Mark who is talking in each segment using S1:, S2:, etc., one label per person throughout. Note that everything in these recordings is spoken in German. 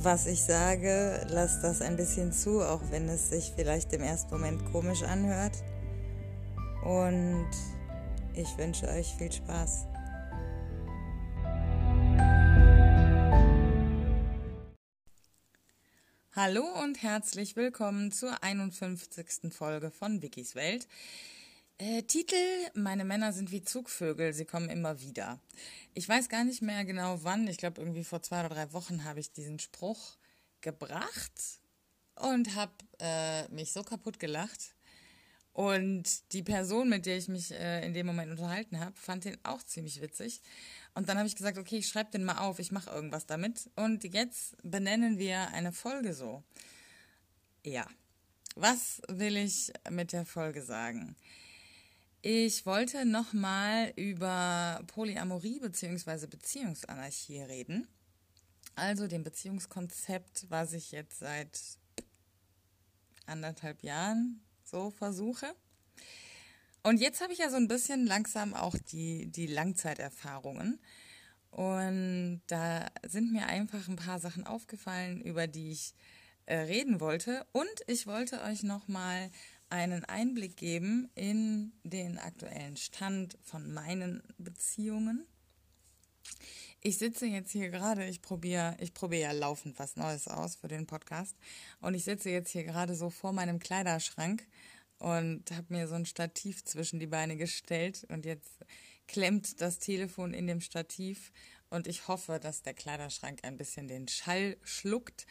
S1: was ich sage, lasst das ein bisschen zu, auch wenn es sich vielleicht im ersten Moment komisch anhört. Und ich wünsche euch viel Spaß. Hallo und herzlich willkommen zur 51. Folge von Wikis Welt. Äh, Titel: Meine Männer sind wie Zugvögel, sie kommen immer wieder. Ich weiß gar nicht mehr genau wann. Ich glaube, irgendwie vor zwei oder drei Wochen habe ich diesen Spruch gebracht und habe äh, mich so kaputt gelacht. Und die Person, mit der ich mich äh, in dem Moment unterhalten habe, fand den auch ziemlich witzig. Und dann habe ich gesagt, okay, ich schreibe den mal auf, ich mache irgendwas damit. Und jetzt benennen wir eine Folge so. Ja, was will ich mit der Folge sagen? Ich wollte nochmal über Polyamorie bzw. Beziehungsanarchie reden. Also dem Beziehungskonzept, was ich jetzt seit anderthalb Jahren so versuche. Und jetzt habe ich ja so ein bisschen langsam auch die, die Langzeiterfahrungen. Und da sind mir einfach ein paar Sachen aufgefallen, über die ich äh, reden wollte. Und ich wollte euch nochmal einen Einblick geben in den aktuellen Stand von meinen Beziehungen. Ich sitze jetzt hier gerade, ich probiere ich probiere ja laufend was Neues aus für den Podcast und ich sitze jetzt hier gerade so vor meinem Kleiderschrank und habe mir so ein Stativ zwischen die Beine gestellt und jetzt klemmt das Telefon in dem Stativ und ich hoffe, dass der Kleiderschrank ein bisschen den Schall schluckt.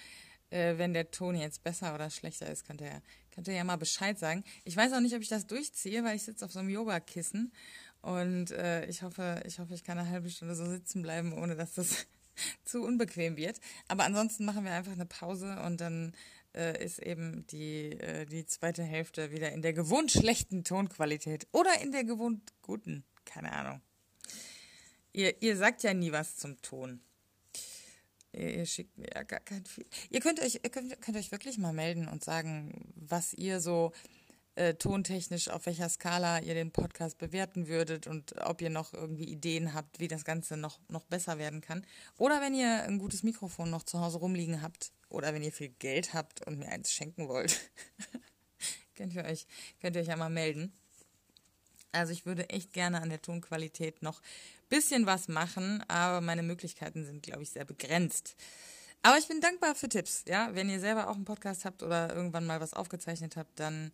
S1: Äh, wenn der Ton jetzt besser oder schlechter ist, könnt ihr, könnt ihr ja mal Bescheid sagen. Ich weiß auch nicht, ob ich das durchziehe, weil ich sitze auf so einem Yogakissen und äh, ich hoffe, ich hoffe, ich kann eine halbe Stunde so sitzen bleiben, ohne dass das zu unbequem wird. Aber ansonsten machen wir einfach eine Pause und dann äh, ist eben die, äh, die zweite Hälfte wieder in der gewohnt schlechten Tonqualität oder in der gewohnt guten. Keine Ahnung. Ihr, ihr sagt ja nie was zum Ton. Ihr, schickt mir ja gar kein viel. Ihr könnt euch, ihr könnt, könnt euch wirklich mal melden und sagen, was ihr so äh, tontechnisch, auf welcher Skala ihr den Podcast bewerten würdet und ob ihr noch irgendwie Ideen habt, wie das Ganze noch, noch besser werden kann. Oder wenn ihr ein gutes Mikrofon noch zu Hause rumliegen habt oder wenn ihr viel Geld habt und mir eins schenken wollt, könnt, ihr euch, könnt ihr euch ja mal melden. Also ich würde echt gerne an der Tonqualität noch bisschen was machen, aber meine Möglichkeiten sind, glaube ich, sehr begrenzt. Aber ich bin dankbar für Tipps. Ja, wenn ihr selber auch einen Podcast habt oder irgendwann mal was aufgezeichnet habt, dann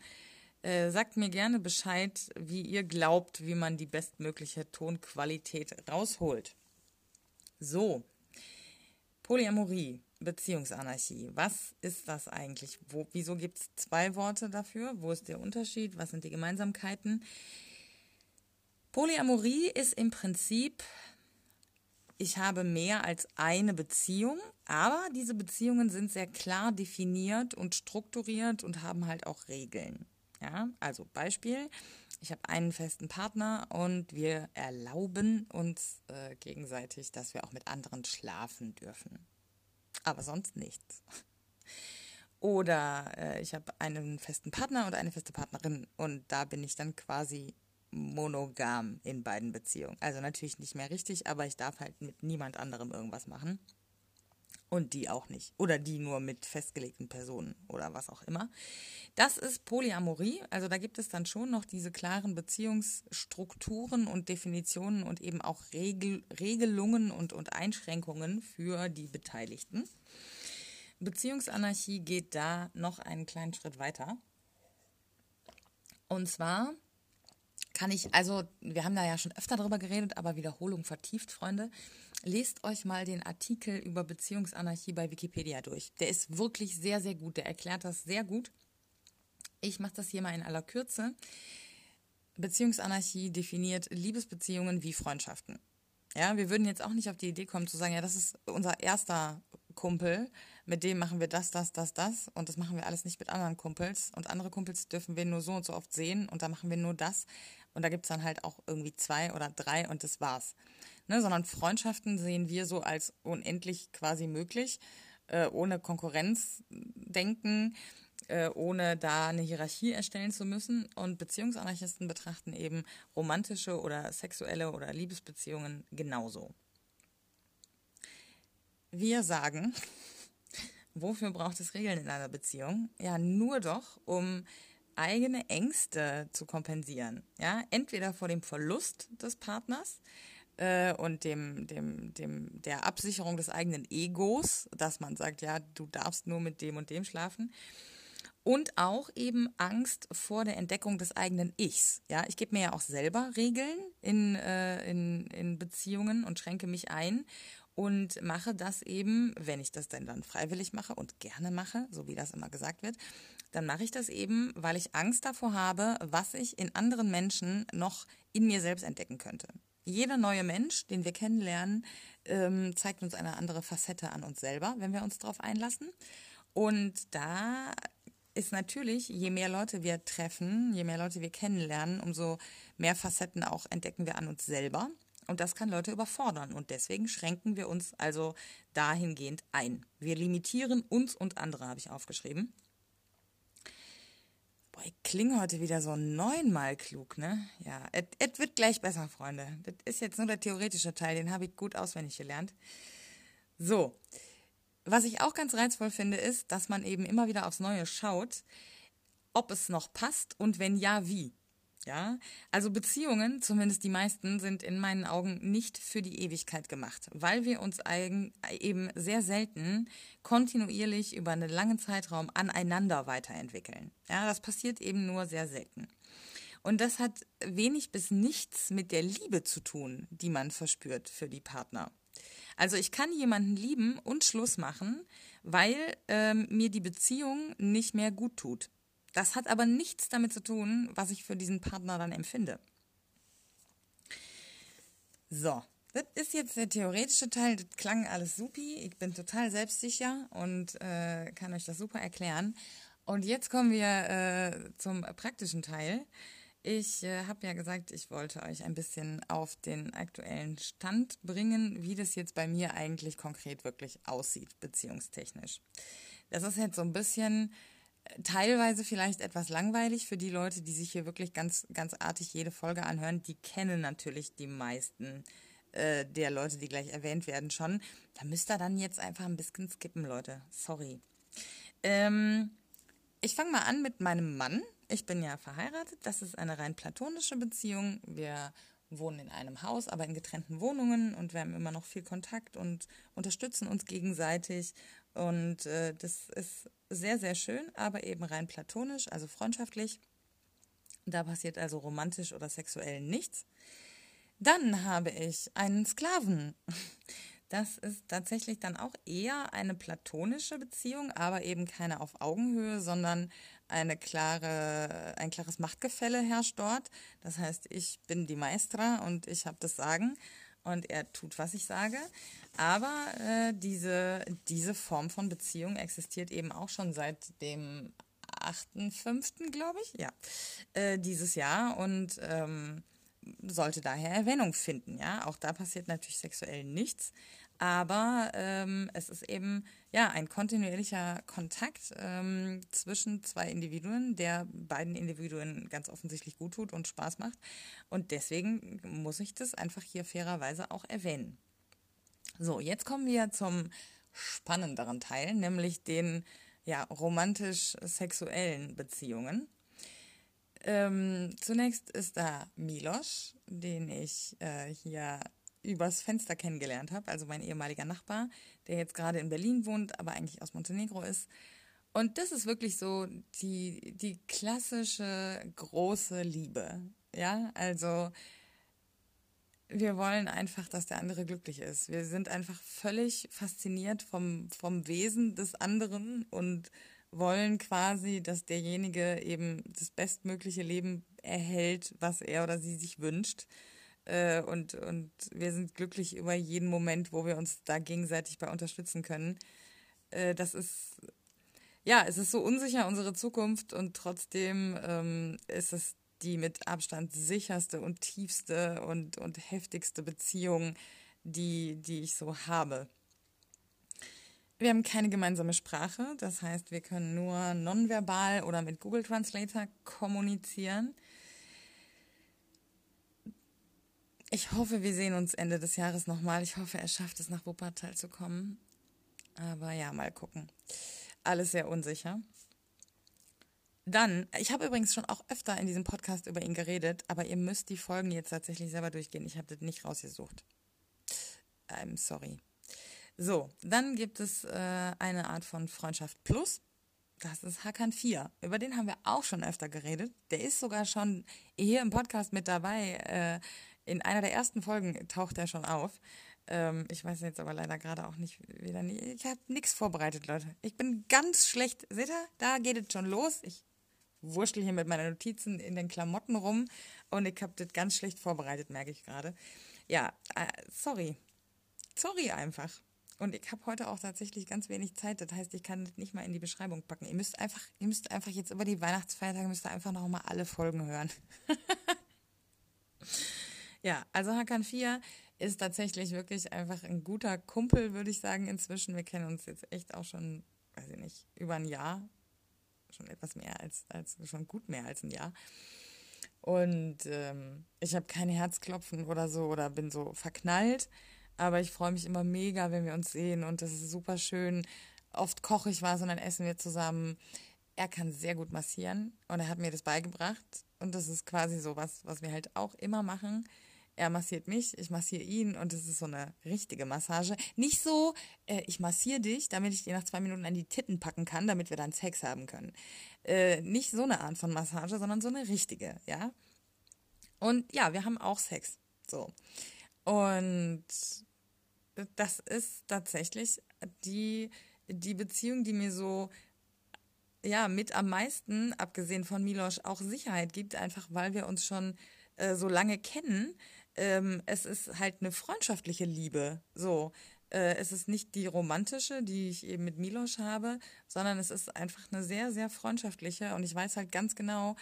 S1: äh, sagt mir gerne Bescheid, wie ihr glaubt, wie man die bestmögliche Tonqualität rausholt. So, Polyamorie, Beziehungsanarchie. Was ist das eigentlich? Wo, wieso gibt es zwei Worte dafür? Wo ist der Unterschied? Was sind die Gemeinsamkeiten? Polyamorie ist im Prinzip, ich habe mehr als eine Beziehung, aber diese Beziehungen sind sehr klar definiert und strukturiert und haben halt auch Regeln. Ja, also Beispiel, ich habe einen festen Partner und wir erlauben uns äh, gegenseitig, dass wir auch mit anderen schlafen dürfen. Aber sonst nichts. Oder äh, ich habe einen festen Partner und eine feste Partnerin und da bin ich dann quasi monogam in beiden Beziehungen. Also natürlich nicht mehr richtig, aber ich darf halt mit niemand anderem irgendwas machen. Und die auch nicht. Oder die nur mit festgelegten Personen oder was auch immer. Das ist Polyamorie. Also da gibt es dann schon noch diese klaren Beziehungsstrukturen und Definitionen und eben auch Regel, Regelungen und, und Einschränkungen für die Beteiligten. Beziehungsanarchie geht da noch einen kleinen Schritt weiter. Und zwar kann ich, also wir haben da ja schon öfter drüber geredet, aber Wiederholung vertieft, Freunde. Lest euch mal den Artikel über Beziehungsanarchie bei Wikipedia durch. Der ist wirklich sehr, sehr gut. Der erklärt das sehr gut. Ich mache das hier mal in aller Kürze. Beziehungsanarchie definiert Liebesbeziehungen wie Freundschaften. Ja, wir würden jetzt auch nicht auf die Idee kommen zu sagen, ja, das ist unser erster Kumpel mit dem machen wir das, das, das, das und das machen wir alles nicht mit anderen Kumpels und andere Kumpels dürfen wir nur so und so oft sehen und da machen wir nur das und da gibt es dann halt auch irgendwie zwei oder drei und das war's. Ne, sondern Freundschaften sehen wir so als unendlich quasi möglich, äh, ohne Konkurrenzdenken, äh, ohne da eine Hierarchie erstellen zu müssen. Und Beziehungsanarchisten betrachten eben romantische oder sexuelle oder Liebesbeziehungen genauso. Wir sagen, wofür braucht es Regeln in einer Beziehung? Ja, nur doch, um eigene Ängste zu kompensieren. Ja, entweder vor dem Verlust des Partners äh, und dem, dem, dem, der Absicherung des eigenen Egos, dass man sagt, ja, du darfst nur mit dem und dem schlafen. Und auch eben Angst vor der Entdeckung des eigenen Ichs. Ja, ich gebe mir ja auch selber Regeln in, äh, in, in Beziehungen und schränke mich ein und mache das eben, wenn ich das denn dann freiwillig mache und gerne mache, so wie das immer gesagt wird, dann mache ich das eben, weil ich Angst davor habe, was ich in anderen Menschen noch in mir selbst entdecken könnte. Jeder neue Mensch, den wir kennenlernen, ähm, zeigt uns eine andere Facette an uns selber, wenn wir uns darauf einlassen. Und da ist natürlich, je mehr Leute wir treffen, je mehr Leute wir kennenlernen, umso mehr Facetten auch entdecken wir an uns selber. Und das kann Leute überfordern. Und deswegen schränken wir uns also dahingehend ein. Wir limitieren uns und andere, habe ich aufgeschrieben. Ich klinge heute wieder so neunmal klug, ne? Ja, es wird gleich besser, Freunde. Das ist jetzt nur der theoretische Teil, den habe ich gut auswendig gelernt. So, was ich auch ganz reizvoll finde, ist, dass man eben immer wieder aufs Neue schaut, ob es noch passt und wenn ja, wie. Ja, also Beziehungen, zumindest die meisten, sind in meinen Augen nicht für die Ewigkeit gemacht, weil wir uns eben sehr selten kontinuierlich über einen langen Zeitraum aneinander weiterentwickeln. Ja, das passiert eben nur sehr selten. Und das hat wenig bis nichts mit der Liebe zu tun, die man verspürt für die Partner. Also ich kann jemanden lieben und Schluss machen, weil ähm, mir die Beziehung nicht mehr gut tut. Das hat aber nichts damit zu tun, was ich für diesen Partner dann empfinde. So, das ist jetzt der theoretische Teil. Das klang alles supi. Ich bin total selbstsicher und äh, kann euch das super erklären. Und jetzt kommen wir äh, zum praktischen Teil. Ich äh, habe ja gesagt, ich wollte euch ein bisschen auf den aktuellen Stand bringen, wie das jetzt bei mir eigentlich konkret wirklich aussieht, beziehungstechnisch. Das ist jetzt so ein bisschen teilweise vielleicht etwas langweilig für die Leute, die sich hier wirklich ganz, ganz artig jede Folge anhören. Die kennen natürlich die meisten äh, der Leute, die gleich erwähnt werden, schon. Da müsst ihr dann jetzt einfach ein bisschen skippen, Leute. Sorry. Ähm, ich fange mal an mit meinem Mann. Ich bin ja verheiratet. Das ist eine rein platonische Beziehung. Wir wohnen in einem Haus, aber in getrennten Wohnungen und wir haben immer noch viel Kontakt und unterstützen uns gegenseitig. Und äh, das ist sehr, sehr schön, aber eben rein platonisch, also freundschaftlich. Da passiert also romantisch oder sexuell nichts. Dann habe ich einen Sklaven. Das ist tatsächlich dann auch eher eine platonische Beziehung, aber eben keine auf Augenhöhe, sondern eine klare, ein klares Machtgefälle herrscht dort. Das heißt, ich bin die Maestra und ich habe das Sagen und er tut, was ich sage. Aber äh, diese, diese Form von Beziehung existiert eben auch schon seit dem 8.5., glaube ich, ja, äh, dieses Jahr und ähm, sollte daher Erwähnung finden, ja. Auch da passiert natürlich sexuell nichts, aber ähm, es ist eben ja ein kontinuierlicher Kontakt ähm, zwischen zwei Individuen, der beiden Individuen ganz offensichtlich gut tut und Spaß macht. Und deswegen muss ich das einfach hier fairerweise auch erwähnen. So, jetzt kommen wir zum spannenderen Teil, nämlich den ja, romantisch-sexuellen Beziehungen. Ähm, zunächst ist da Milos, den ich äh, hier übers Fenster kennengelernt habe, also mein ehemaliger Nachbar, der jetzt gerade in Berlin wohnt, aber eigentlich aus Montenegro ist. Und das ist wirklich so die, die klassische große Liebe. Ja, also wir wollen einfach, dass der andere glücklich ist. Wir sind einfach völlig fasziniert vom, vom Wesen des anderen und wollen quasi, dass derjenige eben das bestmögliche Leben erhält, was er oder sie sich wünscht. Äh, und, und wir sind glücklich über jeden Moment, wo wir uns da gegenseitig bei unterstützen können. äh, das ist, ja, es ist so unsicher, unsere Zukunft, und trotzdem ähm, ist es die mit Abstand sicherste und tiefste und, und heftigste Beziehung, die, die ich so habe. Wir haben keine gemeinsame Sprache, das heißt, wir können nur nonverbal oder mit Google Translator kommunizieren. Ich hoffe, wir sehen uns Ende des Jahres nochmal. Ich hoffe, er schafft es, nach Wuppertal zu kommen. Aber ja, mal gucken. Alles sehr unsicher. Dann, ich habe übrigens schon auch öfter in diesem Podcast über ihn geredet, aber ihr müsst die Folgen jetzt tatsächlich selber durchgehen. Ich habe das nicht rausgesucht. I'm sorry. So, dann gibt es äh, eine Art von Freundschaft Plus. Das ist Hakan 4. Über den haben wir auch schon öfter geredet. Der ist sogar schon hier im Podcast mit dabei. Äh, in einer der ersten Folgen taucht er schon auf. Ähm, ich weiß jetzt aber leider gerade auch nicht wieder. Ich habe nichts vorbereitet, Leute. Ich bin ganz schlecht. Seht ihr? Da geht es schon los. Ich wurschtel hier mit meinen Notizen in den Klamotten rum und ich habe das ganz schlecht vorbereitet, merke ich gerade. Ja, äh, sorry. Sorry einfach. Und ich habe heute auch tatsächlich ganz wenig Zeit. Das heißt, ich kann das nicht mal in die Beschreibung packen. Ihr müsst einfach, ihr müsst einfach jetzt über die Weihnachtsfeiertage müsst ihr einfach noch mal alle Folgen hören. ja, also Hakan 4 ist tatsächlich wirklich einfach ein guter Kumpel, würde ich sagen, inzwischen. Wir kennen uns jetzt echt auch schon, weiß ich nicht, über ein Jahr. Schon etwas mehr als, als schon gut mehr als ein Jahr. Und ähm, ich habe kein Herzklopfen oder so oder bin so verknallt. Aber ich freue mich immer mega, wenn wir uns sehen und das ist super schön. Oft koche ich was und dann essen wir zusammen. Er kann sehr gut massieren und er hat mir das beigebracht. Und das ist quasi so was, was wir halt auch immer machen. Er massiert mich, ich massiere ihn und es ist so eine richtige Massage. Nicht so, äh, ich massiere dich, damit ich dir nach zwei Minuten an die Titten packen kann, damit wir dann Sex haben können. Äh, nicht so eine Art von Massage, sondern so eine richtige, ja. Und ja, wir haben auch Sex. So. Und das ist tatsächlich die, die Beziehung, die mir so ja mit am meisten, abgesehen von Milosch, auch Sicherheit gibt, einfach weil wir uns schon äh, so lange kennen. Ähm, es ist halt eine freundschaftliche Liebe. So. Äh, es ist nicht die romantische, die ich eben mit Milosch habe, sondern es ist einfach eine sehr, sehr freundschaftliche. Und ich weiß halt ganz genau,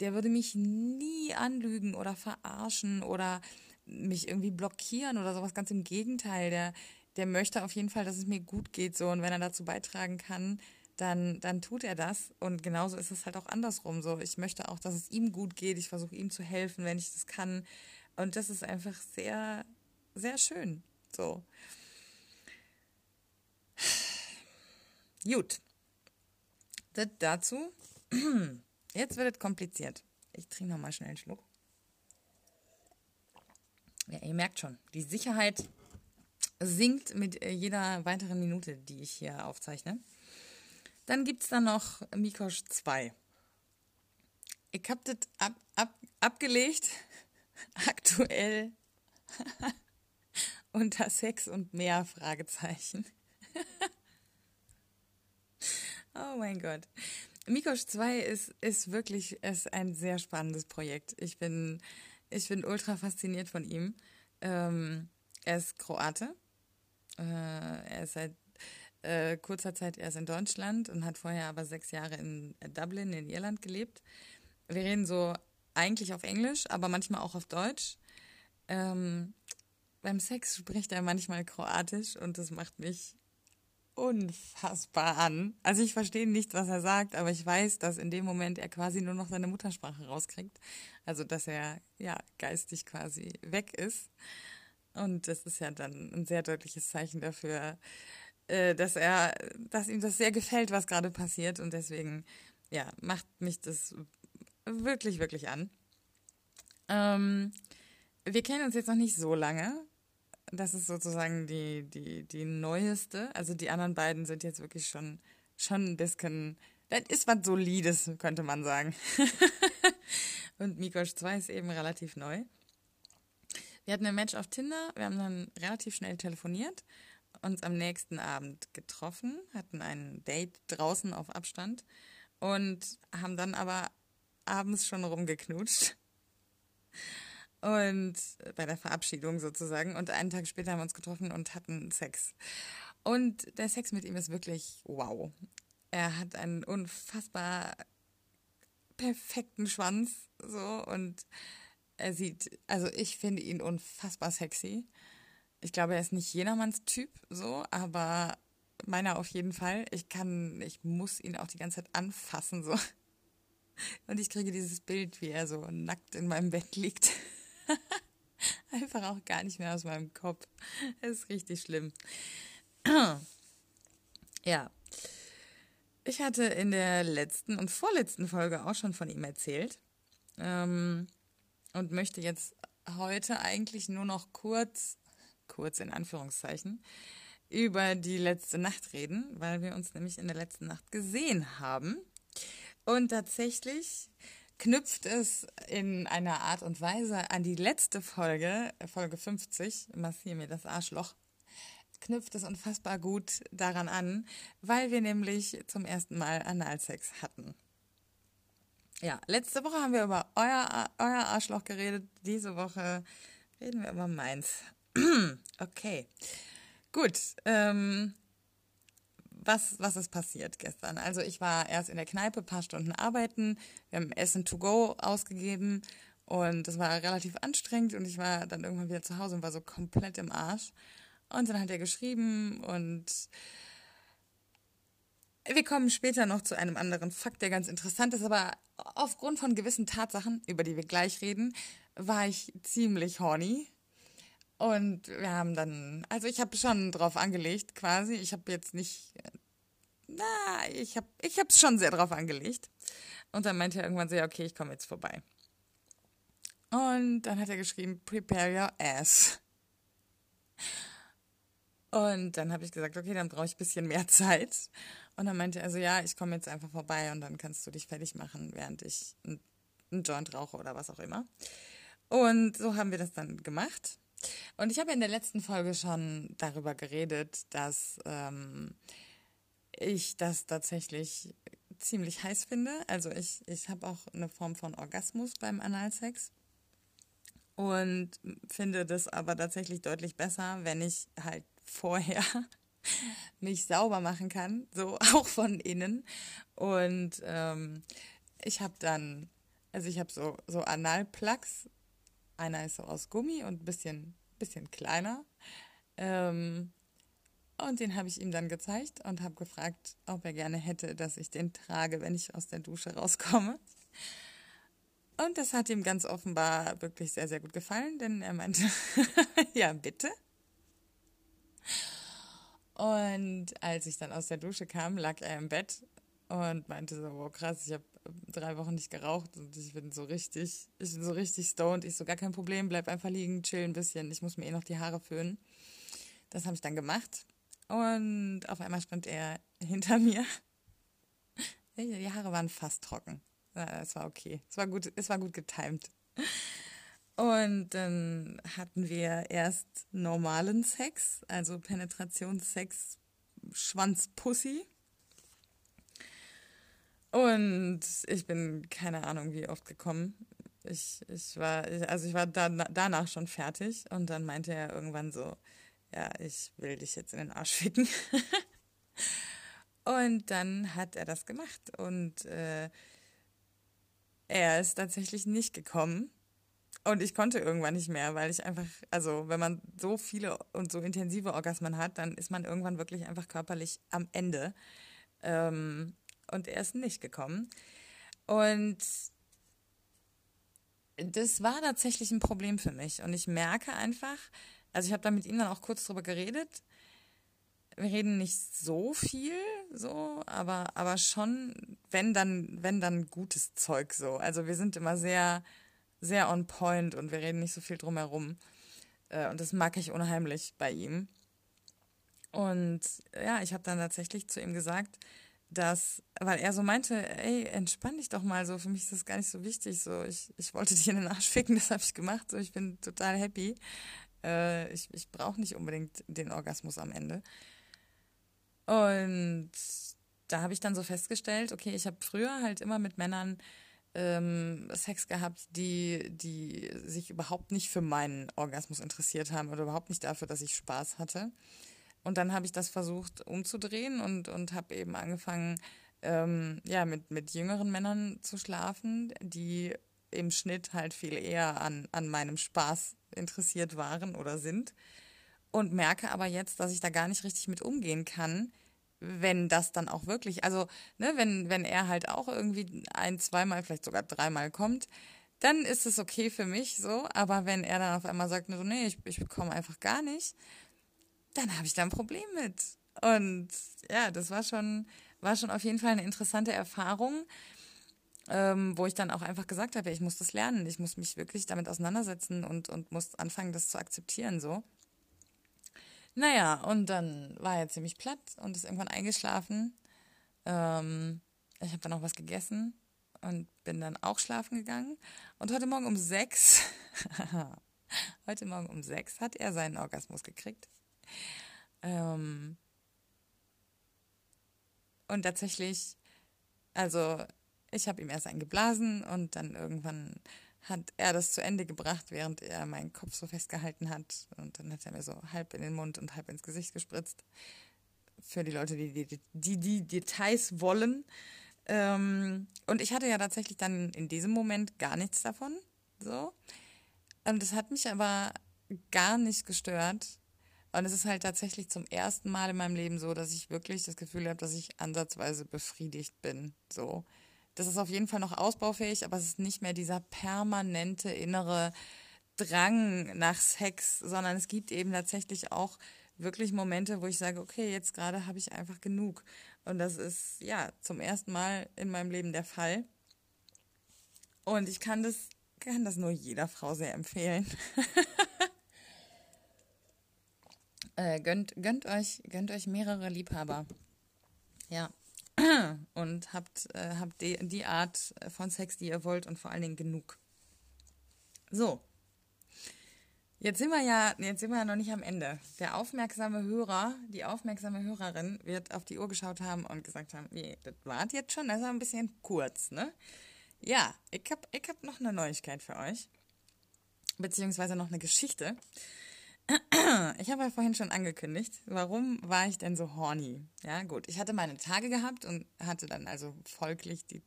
S1: der würde mich nie anlügen oder verarschen oder mich irgendwie blockieren oder sowas. Ganz im Gegenteil, der, der möchte auf jeden Fall, dass es mir gut geht so und wenn er dazu beitragen kann, dann, dann tut er das. Und genauso ist es halt auch andersrum so. Ich möchte auch, dass es ihm gut geht. Ich versuche ihm zu helfen, wenn ich das kann. Und das ist einfach sehr, sehr schön. So. Gut. Das dazu. Jetzt wird es kompliziert. Ich trinke nochmal schnell einen Schluck. Ja, ihr merkt schon, die Sicherheit sinkt mit äh, jeder weiteren Minute, die ich hier aufzeichne. Dann gibt es da noch Mikosch 2. Ich habe das ab, ab, abgelegt, aktuell unter Sex und mehr Fragezeichen. oh mein Gott. Mikosch 2 ist, ist wirklich ist ein sehr spannendes Projekt. Ich bin ich bin ultra fasziniert von ihm. Ähm, er ist Kroate. Äh, er ist seit äh, kurzer Zeit erst in Deutschland und hat vorher aber sechs Jahre in Dublin in Irland gelebt. Wir reden so eigentlich auf Englisch, aber manchmal auch auf Deutsch. Ähm, beim Sex spricht er manchmal Kroatisch und das macht mich unfassbar an. Also ich verstehe nicht, was er sagt, aber ich weiß, dass in dem Moment er quasi nur noch seine Muttersprache rauskriegt. Also dass er ja geistig quasi weg ist. Und das ist ja dann ein sehr deutliches Zeichen dafür, äh, dass er, dass ihm das sehr gefällt, was gerade passiert. Und deswegen, ja, macht mich das wirklich, wirklich an. Ähm, wir kennen uns jetzt noch nicht so lange. Das ist sozusagen die, die, die neueste. Also die anderen beiden sind jetzt wirklich schon, schon ein bisschen, das ist was Solides, könnte man sagen. Und Mikosch 2 ist eben relativ neu. Wir hatten ein Match auf Tinder, wir haben dann relativ schnell telefoniert, uns am nächsten Abend getroffen, hatten ein Date draußen auf Abstand und haben dann aber abends schon rumgeknutscht. Und bei der Verabschiedung sozusagen. Und einen Tag später haben wir uns getroffen und hatten Sex. Und der Sex mit ihm ist wirklich wow. Er hat einen unfassbar perfekten Schwanz, so, und er sieht, also ich finde ihn unfassbar sexy. Ich glaube, er ist nicht jedermanns Typ, so, aber meiner auf jeden Fall. Ich kann, ich muss ihn auch die ganze Zeit anfassen, so. Und ich kriege dieses Bild, wie er so nackt in meinem Bett liegt. Einfach auch gar nicht mehr aus meinem Kopf. Es ist richtig schlimm. ja. Ich hatte in der letzten und vorletzten Folge auch schon von ihm erzählt. Ähm, und möchte jetzt heute eigentlich nur noch kurz, kurz in Anführungszeichen, über die letzte Nacht reden, weil wir uns nämlich in der letzten Nacht gesehen haben. Und tatsächlich knüpft es in einer Art und Weise an die letzte Folge, Folge 50, massier mir das Arschloch, knüpft es unfassbar gut daran an, weil wir nämlich zum ersten Mal Analsex hatten. Ja, letzte Woche haben wir über euer, euer Arschloch geredet. Diese Woche reden wir über meins. okay. Gut. Ähm, was, was ist passiert gestern? Also ich war erst in der Kneipe paar Stunden arbeiten. Wir haben Essen to go ausgegeben und das war relativ anstrengend und ich war dann irgendwann wieder zu Hause und war so komplett im Arsch. Und dann hat er geschrieben und wir kommen später noch zu einem anderen Fakt, der ganz interessant ist, aber aufgrund von gewissen Tatsachen, über die wir gleich reden, war ich ziemlich horny. Und wir haben dann, also ich habe schon drauf angelegt quasi. Ich habe jetzt nicht, na, ich habe ich es schon sehr drauf angelegt. Und dann meinte er irgendwann so, ja, okay, ich komme jetzt vorbei. Und dann hat er geschrieben, prepare your ass. Und dann habe ich gesagt, okay, dann brauche ich ein bisschen mehr Zeit. Und dann meinte er so, ja, ich komme jetzt einfach vorbei und dann kannst du dich fertig machen, während ich einen Joint rauche oder was auch immer. Und so haben wir das dann gemacht. Und ich habe in der letzten Folge schon darüber geredet, dass ähm, ich das tatsächlich ziemlich heiß finde. Also ich, ich habe auch eine Form von Orgasmus beim Analsex und finde das aber tatsächlich deutlich besser, wenn ich halt vorher mich sauber machen kann, so auch von innen. Und ähm, ich habe dann, also ich habe so, so Analplugs. Einer ist so aus Gummi und ein bisschen, bisschen kleiner. Ähm, und den habe ich ihm dann gezeigt und habe gefragt, ob er gerne hätte, dass ich den trage, wenn ich aus der Dusche rauskomme. Und das hat ihm ganz offenbar wirklich sehr, sehr gut gefallen, denn er meinte, ja, bitte. Und als ich dann aus der Dusche kam, lag er im Bett und meinte so, wow, krass, ich habe drei Wochen nicht geraucht und ich bin so richtig, ich bin so richtig stoned. Ich so, gar kein Problem, bleib einfach liegen, chill ein bisschen. Ich muss mir eh noch die Haare föhnen. Das habe ich dann gemacht. Und auf einmal stand er hinter mir. Die Haare waren fast trocken. Es war okay. Es war gut, es war gut getimt. Und dann hatten wir erst normalen Sex, also Penetrationssex, Schwanzpussy. Und ich bin keine Ahnung, wie oft gekommen. Ich, ich war, also ich war da, danach schon fertig und dann meinte er irgendwann so, ja, ich will dich jetzt in den Arsch ficken. und dann hat er das gemacht und äh, er ist tatsächlich nicht gekommen. Und ich konnte irgendwann nicht mehr, weil ich einfach, also wenn man so viele und so intensive Orgasmen hat, dann ist man irgendwann wirklich einfach körperlich am Ende. Ähm, und er ist nicht gekommen. Und das war tatsächlich ein Problem für mich. Und ich merke einfach, also ich habe da mit ihm dann auch kurz drüber geredet. Wir reden nicht so viel, so, aber, aber schon, wenn dann, wenn dann gutes Zeug so. Also wir sind immer sehr sehr on point und wir reden nicht so viel drumherum. Äh, und das mag ich unheimlich bei ihm. Und ja, ich habe dann tatsächlich zu ihm gesagt, dass, weil er so meinte, ey, entspann dich doch mal so, für mich ist das gar nicht so wichtig, so, ich, ich wollte dich in den Arsch ficken, das habe ich gemacht, so, ich bin total happy. Äh, ich ich brauche nicht unbedingt den Orgasmus am Ende. Und da habe ich dann so festgestellt, okay, ich habe früher halt immer mit Männern ähm, Sex gehabt, die, die sich überhaupt nicht für meinen Orgasmus interessiert haben oder überhaupt nicht dafür, dass ich Spaß hatte. Und dann habe ich das versucht umzudrehen und, und habe eben angefangen, ähm, ja, mit, mit jüngeren Männern zu schlafen, die im Schnitt halt viel eher an, an meinem Spaß interessiert waren oder sind. Und merke aber jetzt, dass ich da gar nicht richtig mit umgehen kann, wenn das dann auch wirklich, also, ne, wenn, wenn er halt auch irgendwie ein, zweimal, vielleicht sogar dreimal kommt, dann ist es okay für mich so. Aber wenn er dann auf einmal sagt, so, nee, ich, ich komme einfach gar nicht, dann habe ich da ein Problem mit. Und ja, das war schon, war schon auf jeden Fall eine interessante Erfahrung, ähm, wo ich dann auch einfach gesagt habe, ich muss das lernen, ich muss mich wirklich damit auseinandersetzen und, und muss anfangen, das zu akzeptieren so. Naja, und dann war er ziemlich platt und ist irgendwann eingeschlafen. Ähm, ich habe dann auch was gegessen und bin dann auch schlafen gegangen. Und heute Morgen um sechs, heute Morgen um sechs hat er seinen Orgasmus gekriegt. Ähm, und tatsächlich, also ich habe ihm erst einen geblasen und dann irgendwann hat er das zu Ende gebracht, während er meinen Kopf so festgehalten hat. Und dann hat er mir so halb in den Mund und halb ins Gesicht gespritzt. Für die Leute, die die, die, die Details wollen. Ähm, und ich hatte ja tatsächlich dann in diesem Moment gar nichts davon. So. Und es hat mich aber gar nicht gestört. Und es ist halt tatsächlich zum ersten Mal in meinem Leben so, dass ich wirklich das Gefühl habe, dass ich ansatzweise befriedigt bin. So. Das ist auf jeden Fall noch ausbaufähig, aber es ist nicht mehr dieser permanente innere Drang nach Sex, sondern es gibt eben tatsächlich auch wirklich Momente, wo ich sage, okay, jetzt gerade habe ich einfach genug. Und das ist ja zum ersten Mal in meinem Leben der Fall. Und ich kann das, kann das nur jeder Frau sehr empfehlen. äh, gönnt, gönnt euch, gönnt euch mehrere Liebhaber. Ja. Und habt, äh, habt die, die Art von Sex, die ihr wollt und vor allen Dingen genug. So, Jetzt sind wir ja, jetzt sind wir ja noch nicht am Ende. Der aufmerksame Hörer, die aufmerksame Hörerin wird auf die Uhr geschaut haben und gesagt haben, nee, das war jetzt schon, das ist ein bisschen kurz, ne? Ja, ich hab, ich hab noch eine Neuigkeit für euch. Beziehungsweise noch eine Geschichte. Ich habe ja vorhin schon angekündigt, warum war ich denn so horny? Ja, gut, ich hatte meine Tage gehabt und hatte dann also folglich die,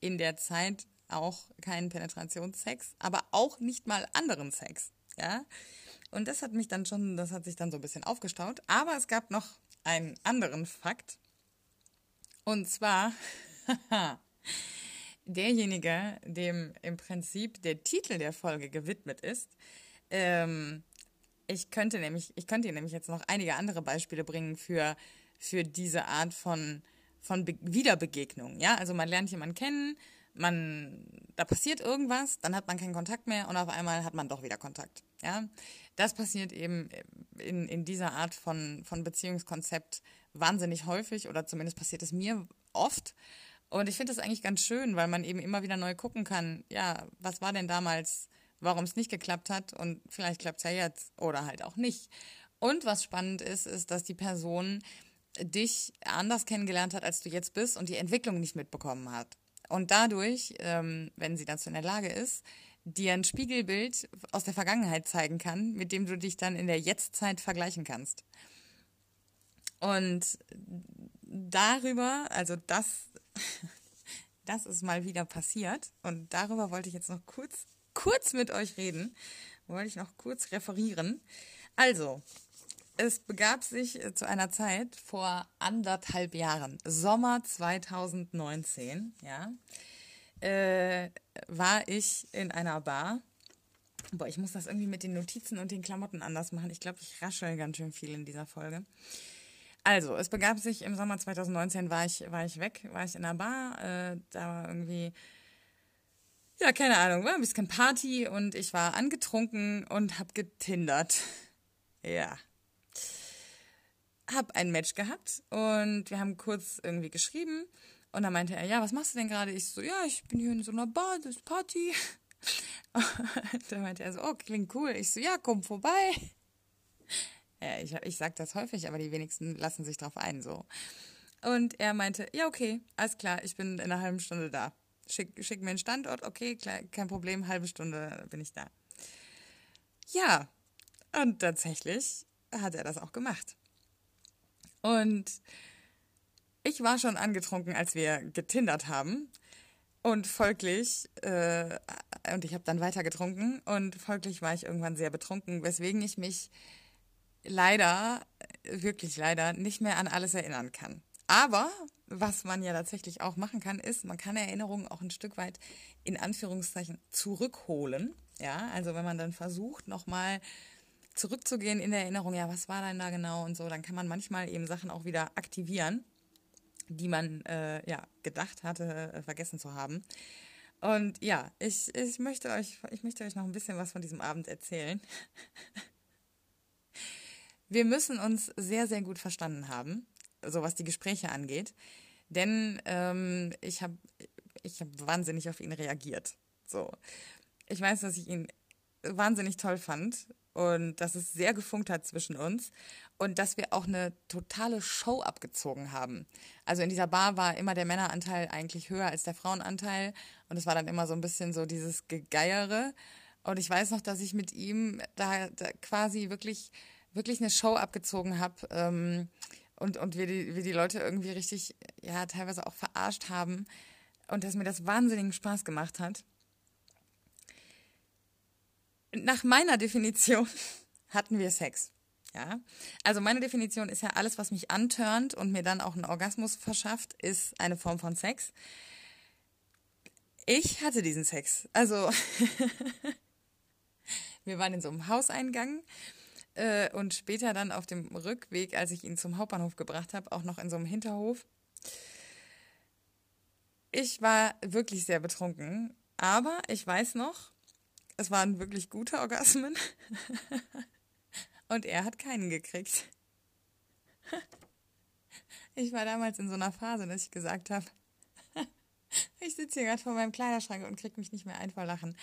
S1: in der Zeit auch keinen Penetrationssex, aber auch nicht mal anderen Sex. Ja. Und das hat mich dann schon, das hat sich dann so ein bisschen aufgestaut. Aber es gab noch einen anderen Fakt. Und zwar derjenige, dem im Prinzip der Titel der Folge gewidmet ist. Ähm, ich könnte nämlich, ich könnte Ihnen nämlich jetzt noch einige andere Beispiele bringen für, für diese Art von, von Be Wiederbegegnung. Ja, also man lernt jemanden kennen, man, da passiert irgendwas, dann hat man keinen Kontakt mehr und auf einmal hat man doch wieder Kontakt. Ja, das passiert eben in, in dieser Art von, von Beziehungskonzept wahnsinnig häufig oder zumindest passiert es mir oft. Und ich finde das eigentlich ganz schön, weil man eben immer wieder neu gucken kann, ja, was war denn damals, warum es nicht geklappt hat und vielleicht klappt es ja jetzt oder halt auch nicht. Und was spannend ist, ist, dass die Person dich anders kennengelernt hat, als du jetzt bist und die Entwicklung nicht mitbekommen hat. Und dadurch, ähm, wenn sie dazu in der Lage ist, dir ein Spiegelbild aus der Vergangenheit zeigen kann, mit dem du dich dann in der Jetztzeit vergleichen kannst. Und darüber, also das, das ist mal wieder passiert. Und darüber wollte ich jetzt noch kurz, kurz mit euch reden. Wollte ich noch kurz referieren. Also, es begab sich äh, zu einer Zeit vor anderthalb Jahren, Sommer 2019, ja, äh, war ich in einer Bar. Boah, ich muss das irgendwie mit den Notizen und den Klamotten anders machen. Ich glaube, ich raschel ganz schön viel in dieser Folge. Also, es begab sich im Sommer 2019, war ich, war ich weg, war ich in einer Bar, äh, da war irgendwie, ja, keine Ahnung, war ein bisschen Party und ich war angetrunken und hab getindert. Ja, habe ein Match gehabt und wir haben kurz irgendwie geschrieben und dann meinte er, ja, was machst du denn gerade? Ich so, ja, ich bin hier in so einer Bar, das ist Party. Und dann meinte er so, oh, klingt cool. Ich so, ja, komm vorbei. Ja, ich, ich sag das häufig, aber die wenigsten lassen sich drauf ein, so. Und er meinte, ja, okay, alles klar, ich bin in einer halben Stunde da. Schick, schick mir einen Standort, okay, kein Problem, halbe Stunde bin ich da. Ja, und tatsächlich hat er das auch gemacht. Und ich war schon angetrunken, als wir getindert haben. Und folglich, äh, und ich habe dann weiter getrunken und folglich war ich irgendwann sehr betrunken, weswegen ich mich leider, wirklich leider, nicht mehr an alles erinnern kann. Aber was man ja tatsächlich auch machen kann, ist, man kann Erinnerungen auch ein Stück weit in Anführungszeichen zurückholen. Ja, also wenn man dann versucht, nochmal zurückzugehen in der Erinnerung, ja, was war denn da genau und so, dann kann man manchmal eben Sachen auch wieder aktivieren die man äh, ja gedacht hatte, äh, vergessen zu haben. Und ja, ich, ich, möchte euch, ich möchte euch noch ein bisschen was von diesem Abend erzählen. Wir müssen uns sehr, sehr gut verstanden haben, so was die Gespräche angeht. Denn ähm, ich habe ich hab wahnsinnig auf ihn reagiert. So. Ich weiß, dass ich ihn wahnsinnig toll fand und dass es sehr gefunkt hat zwischen uns und dass wir auch eine totale Show abgezogen haben. Also in dieser Bar war immer der Männeranteil eigentlich höher als der Frauenanteil und es war dann immer so ein bisschen so dieses Gegeiere. Und ich weiß noch, dass ich mit ihm da, da quasi wirklich, wirklich eine Show abgezogen habe ähm, und, und wir, die, wir die Leute irgendwie richtig, ja, teilweise auch verarscht haben und dass mir das wahnsinnigen Spaß gemacht hat nach meiner Definition hatten wir Sex. Ja, also meine Definition ist ja alles, was mich antörnt und mir dann auch einen Orgasmus verschafft, ist eine Form von Sex. Ich hatte diesen Sex. Also wir waren in so einem Hauseingang äh, und später dann auf dem Rückweg, als ich ihn zum Hauptbahnhof gebracht habe, auch noch in so einem Hinterhof. Ich war wirklich sehr betrunken, aber ich weiß noch, es waren wirklich gute Orgasmen. Und er hat keinen gekriegt. Ich war damals in so einer Phase, dass ich gesagt habe, ich sitze hier gerade vor meinem Kleiderschrank und krieg mich nicht mehr ein vor Lachen.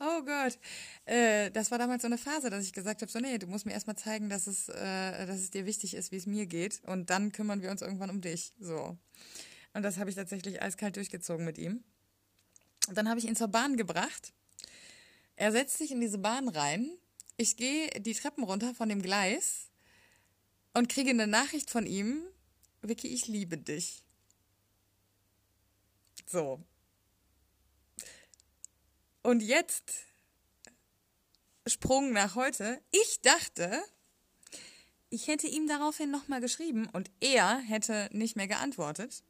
S1: Oh Gott. Äh, das war damals so eine Phase, dass ich gesagt habe, so nee, du musst mir erstmal zeigen, dass es, äh, dass es dir wichtig ist, wie es mir geht. Und dann kümmern wir uns irgendwann um dich. So. Und das habe ich tatsächlich eiskalt durchgezogen mit ihm. Und dann habe ich ihn zur Bahn gebracht er setzt sich in diese Bahn rein. Ich gehe die Treppen runter von dem Gleis und kriege eine Nachricht von ihm. Vicky, ich liebe dich. So. Und jetzt Sprung nach heute. Ich dachte, ich hätte ihm daraufhin nochmal geschrieben und er hätte nicht mehr geantwortet.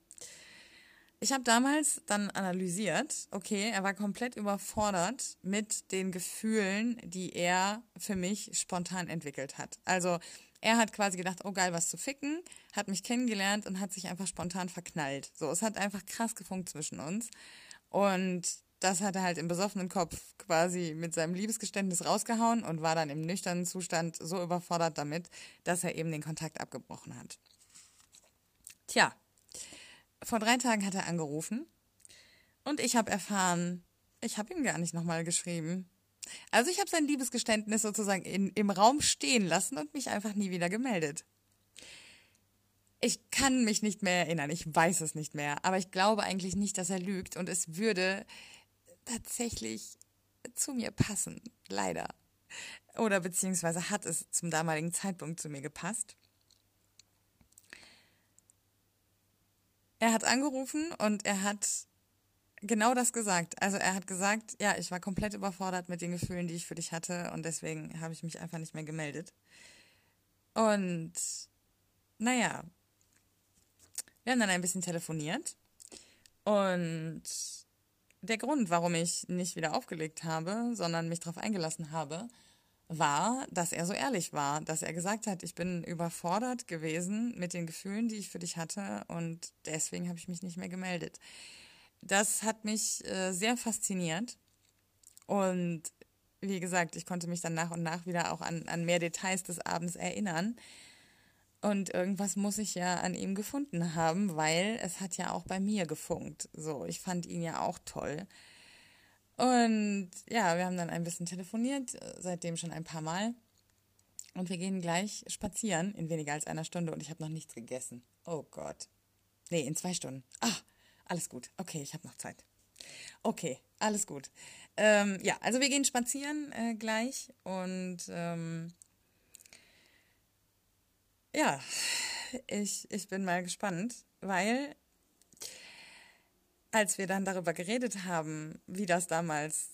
S1: Ich habe damals dann analysiert, okay, er war komplett überfordert mit den Gefühlen, die er für mich spontan entwickelt hat. Also er hat quasi gedacht, oh geil, was zu ficken, hat mich kennengelernt und hat sich einfach spontan verknallt. So, es hat einfach krass gefunkt zwischen uns. Und das hat er halt im besoffenen Kopf quasi mit seinem Liebesgeständnis rausgehauen und war dann im nüchternen Zustand so überfordert damit, dass er eben den Kontakt abgebrochen hat. Tja, vor drei Tagen hat er angerufen und ich habe erfahren, ich habe ihm gar nicht nochmal geschrieben. Also ich habe sein Liebesgeständnis sozusagen in, im Raum stehen lassen und mich einfach nie wieder gemeldet. Ich kann mich nicht mehr erinnern, ich weiß es nicht mehr, aber ich glaube eigentlich nicht, dass er lügt und es würde tatsächlich zu mir passen, leider. Oder beziehungsweise hat es zum damaligen Zeitpunkt zu mir gepasst. Er hat angerufen und er hat genau das gesagt. Also er hat gesagt, ja, ich war komplett überfordert mit den Gefühlen, die ich für dich hatte und deswegen habe ich mich einfach nicht mehr gemeldet. Und naja, wir haben dann ein bisschen telefoniert und der Grund, warum ich nicht wieder aufgelegt habe, sondern mich darauf eingelassen habe, war, dass er so ehrlich war, dass er gesagt hat, ich bin überfordert gewesen mit den Gefühlen, die ich für dich hatte und deswegen habe ich mich nicht mehr gemeldet. Das hat mich äh, sehr fasziniert und wie gesagt, ich konnte mich dann nach und nach wieder auch an, an mehr Details des Abends erinnern. Und irgendwas muss ich ja an ihm gefunden haben, weil es hat ja auch bei mir gefunkt. So, ich fand ihn ja auch toll. Und ja, wir haben dann ein bisschen telefoniert, seitdem schon ein paar Mal. Und wir gehen gleich spazieren in weniger als einer Stunde und ich habe noch nichts gegessen. Oh Gott. Nee, in zwei Stunden. Ah, alles gut. Okay, ich habe noch Zeit. Okay, alles gut. Ähm, ja, also wir gehen spazieren äh, gleich und ähm, ja, ich, ich bin mal gespannt, weil als wir dann darüber geredet haben, wie das damals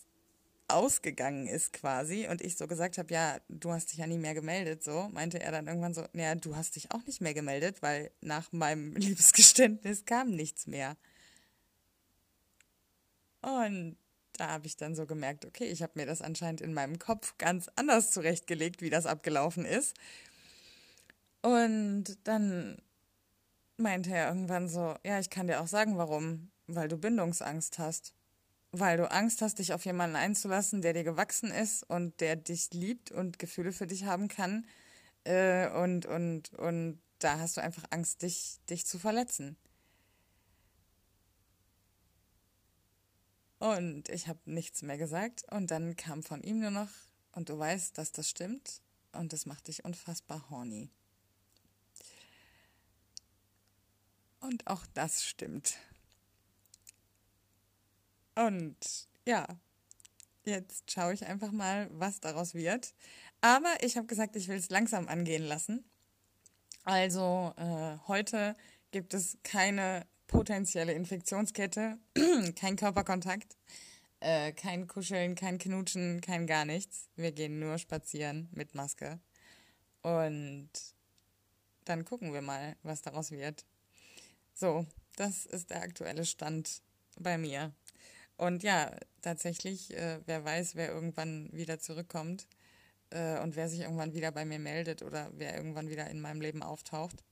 S1: ausgegangen ist quasi und ich so gesagt habe, ja, du hast dich ja nie mehr gemeldet, so, meinte er dann irgendwann so, naja, du hast dich auch nicht mehr gemeldet, weil nach meinem Liebesgeständnis kam nichts mehr. Und da habe ich dann so gemerkt, okay, ich habe mir das anscheinend in meinem Kopf ganz anders zurechtgelegt, wie das abgelaufen ist. Und dann meinte er irgendwann so, ja, ich kann dir auch sagen, warum, weil du Bindungsangst hast. Weil du Angst hast, dich auf jemanden einzulassen, der dir gewachsen ist und der dich liebt und Gefühle für dich haben kann. Äh, und, und, und da hast du einfach Angst, dich, dich zu verletzen. Und ich habe nichts mehr gesagt. Und dann kam von ihm nur noch, und du weißt, dass das stimmt. Und das macht dich unfassbar horny. Und auch das stimmt. Und ja, jetzt schaue ich einfach mal, was daraus wird. Aber ich habe gesagt, ich will es langsam angehen lassen. Also äh, heute gibt es keine potenzielle Infektionskette, kein Körperkontakt, äh, kein Kuscheln, kein Knutschen, kein gar nichts. Wir gehen nur spazieren mit Maske. Und dann gucken wir mal, was daraus wird. So, das ist der aktuelle Stand bei mir. Und ja, tatsächlich, äh, wer weiß, wer irgendwann wieder zurückkommt äh, und wer sich irgendwann wieder bei mir meldet oder wer irgendwann wieder in meinem Leben auftaucht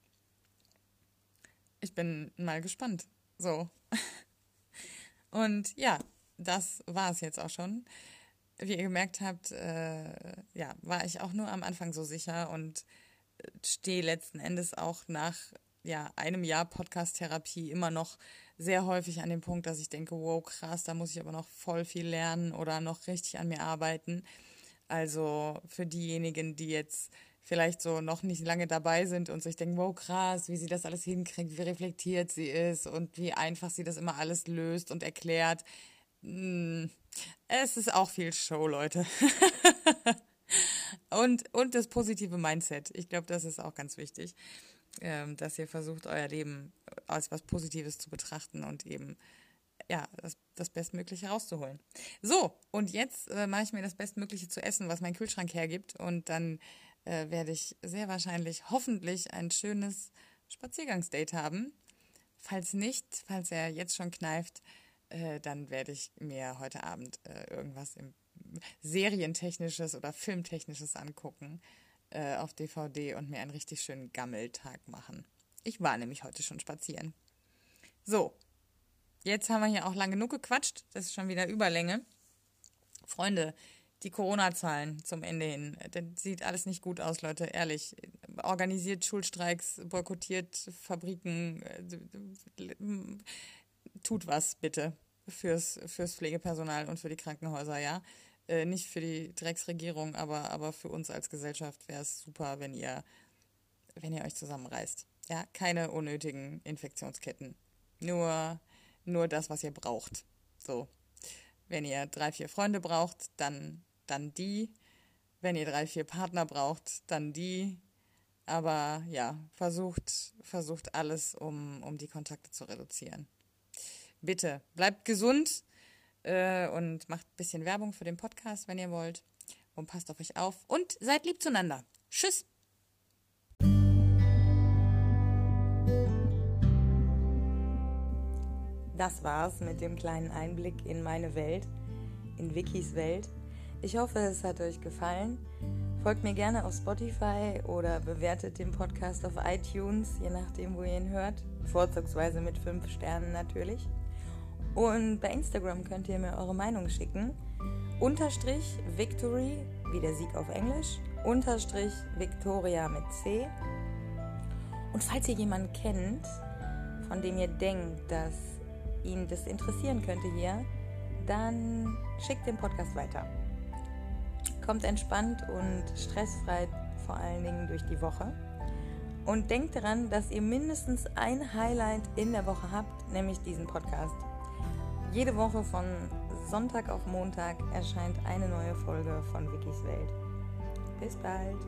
S1: ich bin mal gespannt. So. Und ja, das war es jetzt auch schon. Wie ihr gemerkt habt, äh, ja, war ich auch nur am Anfang so sicher und äh, stehe letzten Endes auch nach ja, einem Jahr Podcast-Therapie immer noch sehr häufig an dem Punkt, dass ich denke, wow, krass, da muss ich aber noch voll viel lernen oder noch richtig an mir arbeiten. Also für diejenigen, die jetzt vielleicht so noch nicht lange dabei sind und sich denken, wow, krass, wie sie das alles hinkriegt, wie reflektiert sie ist und wie einfach sie das immer alles löst und erklärt. Hm, es ist auch viel Show, Leute. und, und das positive Mindset. Ich glaube, das ist auch ganz wichtig, ähm, dass ihr versucht, euer Leben als was Positives zu betrachten und eben ja, das, das Bestmögliche rauszuholen. So, und jetzt äh, mache ich mir das Bestmögliche zu essen, was mein Kühlschrank hergibt. Und dann äh, werde ich sehr wahrscheinlich hoffentlich ein schönes Spaziergangsdate haben. Falls nicht, falls er jetzt schon kneift, äh, dann werde ich mir heute Abend äh, irgendwas im Serientechnisches oder Filmtechnisches angucken äh, auf DVD und mir einen richtig schönen Gammeltag machen. Ich war nämlich heute schon spazieren. So, jetzt haben wir hier auch lang genug gequatscht. Das ist schon wieder Überlänge. Freunde, die Corona-Zahlen zum Ende hin. Das sieht alles nicht gut aus, Leute, ehrlich. Organisiert Schulstreiks, boykottiert Fabriken, äh, tut was bitte fürs, fürs Pflegepersonal und für die Krankenhäuser, ja. Äh, nicht für die Drecksregierung, aber, aber für uns als Gesellschaft wäre es super, wenn ihr, wenn ihr euch zusammenreißt. Ja, keine unnötigen Infektionsketten. Nur, nur das, was ihr braucht. So. Wenn ihr drei, vier Freunde braucht, dann dann die. Wenn ihr drei, vier Partner braucht, dann die. Aber ja, versucht, versucht alles, um, um die Kontakte zu reduzieren. Bitte, bleibt gesund äh, und macht ein bisschen Werbung für den Podcast, wenn ihr wollt. Und passt auf euch auf und seid lieb zueinander. Tschüss. Das war's mit dem kleinen Einblick in meine Welt, in Wikis Welt. Ich hoffe, es hat euch gefallen. Folgt mir gerne auf Spotify oder bewertet den Podcast auf iTunes, je nachdem, wo ihr ihn hört. Vorzugsweise mit 5 Sternen natürlich. Und bei Instagram könnt ihr mir eure Meinung schicken. Unterstrich Victory, wie der Sieg auf Englisch. Unterstrich Victoria mit C. Und falls ihr jemanden kennt, von dem ihr denkt, dass ihn das interessieren könnte hier, dann schickt den Podcast weiter. Kommt entspannt und stressfrei vor allen Dingen durch die Woche. Und denkt daran, dass ihr mindestens ein Highlight in der Woche habt, nämlich diesen Podcast. Jede Woche von Sonntag auf Montag erscheint eine neue Folge von Wikis Welt. Bis bald!